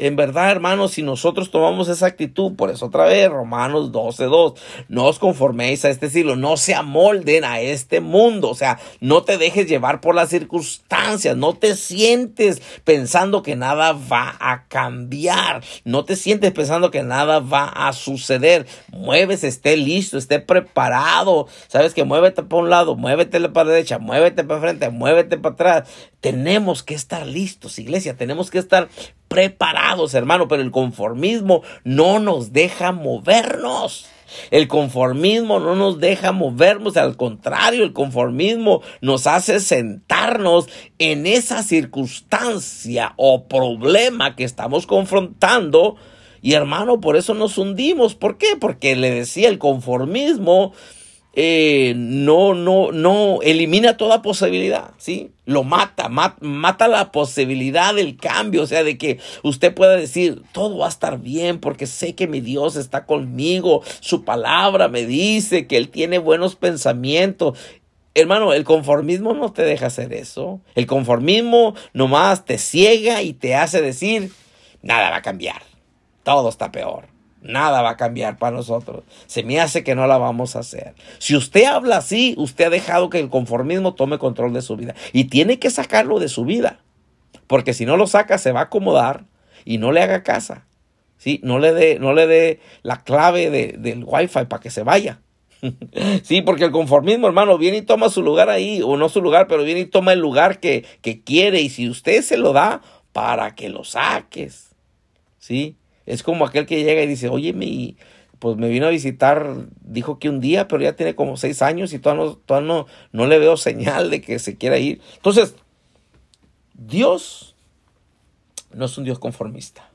Speaker 1: en verdad, hermanos, si nosotros tomamos esa actitud, por eso otra vez, Romanos 12.2, no os conforméis a este siglo, no se amolden a este mundo, o sea, no te dejes llevar por las circunstancias, no te sientes pensando que nada va a cambiar, no te sientes pensando que nada va a suceder, mueves, esté listo, esté preparado, sabes que muévete para un lado, muévete para la derecha, muévete para frente, muévete para atrás, tenemos que estar listos, iglesia, tenemos que estar preparados, hermano, pero el conformismo no nos deja movernos. El conformismo no nos deja movernos, al contrario, el conformismo nos hace sentarnos en esa circunstancia o problema que estamos confrontando. Y hermano, por eso nos hundimos. ¿Por qué? Porque le decía el conformismo eh, no, no, no elimina toda posibilidad, ¿sí? Lo mata, mata la posibilidad del cambio, o sea, de que usted pueda decir, todo va a estar bien porque sé que mi Dios está conmigo, su palabra me dice que Él tiene buenos pensamientos. Hermano, el conformismo no te deja hacer eso. El conformismo nomás te ciega y te hace decir, nada va a cambiar, todo está peor. Nada va a cambiar para nosotros. Se me hace que no la vamos a hacer. Si usted habla así, usted ha dejado que el conformismo tome control de su vida. Y tiene que sacarlo de su vida. Porque si no lo saca, se va a acomodar y no le haga casa. ¿Sí? No le dé no le la clave de, del wifi para que se vaya. (laughs) sí, porque el conformismo, hermano, viene y toma su lugar ahí, o no su lugar, pero viene y toma el lugar que, que quiere. Y si usted se lo da, para que lo saques. ¿Sí? Es como aquel que llega y dice, oye, mi, pues me vino a visitar, dijo que un día, pero ya tiene como seis años y todavía no, no, no le veo señal de que se quiera ir. Entonces, Dios no es un Dios conformista.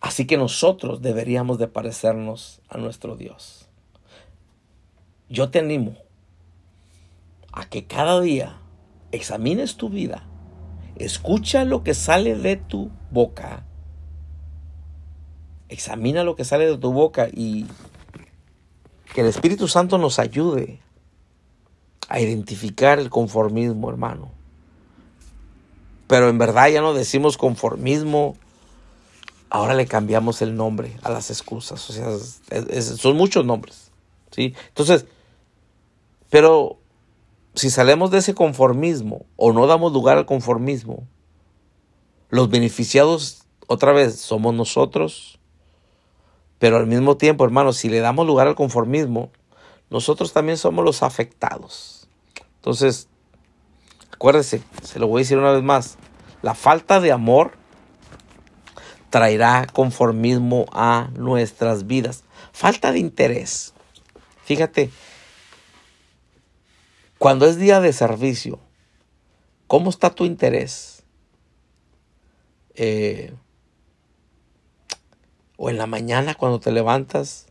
Speaker 1: Así que nosotros deberíamos de parecernos a nuestro Dios. Yo te animo a que cada día examines tu vida, escucha lo que sale de tu boca Examina lo que sale de tu boca y que el Espíritu Santo nos ayude a identificar el conformismo, hermano. Pero en verdad ya no decimos conformismo, ahora le cambiamos el nombre a las excusas. O sea, son muchos nombres. ¿sí? Entonces, pero si salimos de ese conformismo o no damos lugar al conformismo, los beneficiados otra vez somos nosotros pero al mismo tiempo, hermanos, si le damos lugar al conformismo, nosotros también somos los afectados. Entonces, acuérdese, se lo voy a decir una vez más, la falta de amor traerá conformismo a nuestras vidas. Falta de interés. Fíjate, cuando es día de servicio, ¿cómo está tu interés? Eh, o en la mañana cuando te levantas,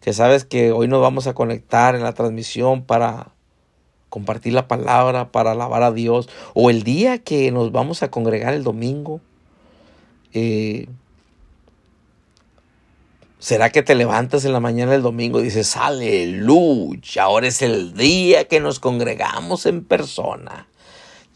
Speaker 1: que sabes que hoy nos vamos a conectar en la transmisión para compartir la palabra, para alabar a Dios, o el día que nos vamos a congregar el domingo. Eh, ¿Será que te levantas en la mañana del domingo y dices, aleluya, ahora es el día que nos congregamos en persona?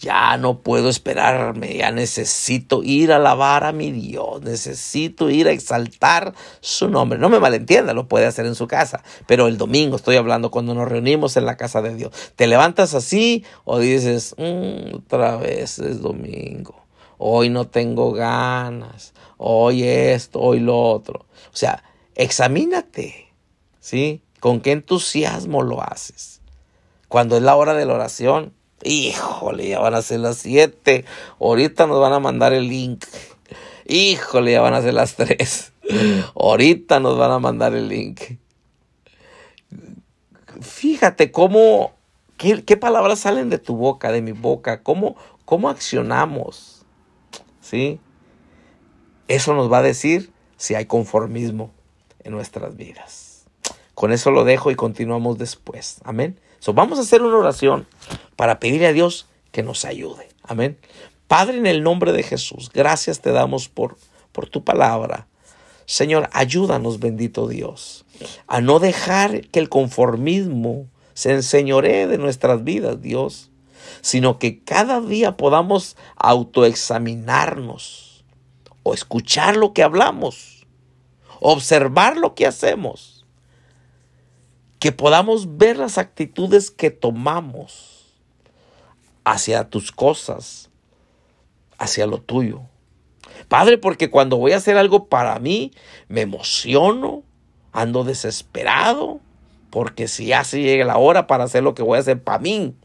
Speaker 1: Ya no puedo esperarme, ya necesito ir a alabar a mi Dios, necesito ir a exaltar su nombre. No me malentienda, lo puede hacer en su casa, pero el domingo estoy hablando cuando nos reunimos en la casa de Dios. ¿Te levantas así o dices, mm, otra vez es domingo? Hoy no tengo ganas, hoy esto, hoy lo otro. O sea, examínate, ¿sí? ¿Con qué entusiasmo lo haces? Cuando es la hora de la oración, Híjole, ya van a ser las 7. Ahorita nos van a mandar el link. Híjole, ya van a ser las 3. Ahorita nos van a mandar el link. fíjate cómo, qué, palabras salen de tu boca, de mi boca, cómo, cómo accionamos. ¿Sí? Eso nos va a decir si hay conformismo en nuestras vidas. Con eso lo dejo y continuamos después. Amén. Vamos a hacer una oración para pedirle a Dios que nos ayude. Amén. Padre, en el nombre de Jesús, gracias te damos por, por tu palabra. Señor, ayúdanos, bendito Dios, a no dejar que el conformismo se enseñoree de nuestras vidas, Dios, sino que cada día podamos autoexaminarnos o escuchar lo que hablamos, observar lo que hacemos, que podamos ver las actitudes que tomamos hacia tus cosas, hacia lo tuyo. Padre, porque cuando voy a hacer algo para mí, me emociono, ando desesperado, porque si ya se llega la hora para hacer lo que voy a hacer para mí.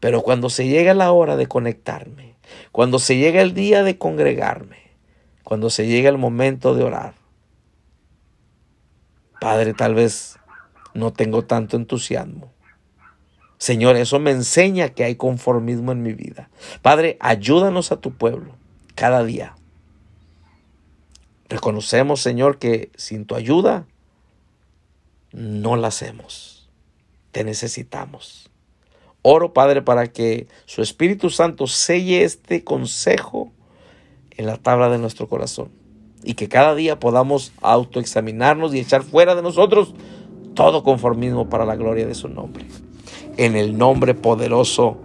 Speaker 1: Pero cuando se llega la hora de conectarme, cuando se llega el día de congregarme, cuando se llega el momento de orar, Padre, tal vez no tengo tanto entusiasmo. Señor, eso me enseña que hay conformismo en mi vida. Padre, ayúdanos a tu pueblo cada día Reconocemos, Señor, que sin tu ayuda no la hacemos. Te necesitamos. Oro, Padre, para que su Espíritu Santo selle este consejo en la tabla de nuestro corazón y que cada día podamos autoexaminarnos y echar fuera de nosotros todo conformismo para la gloria de su nombre. En el nombre poderoso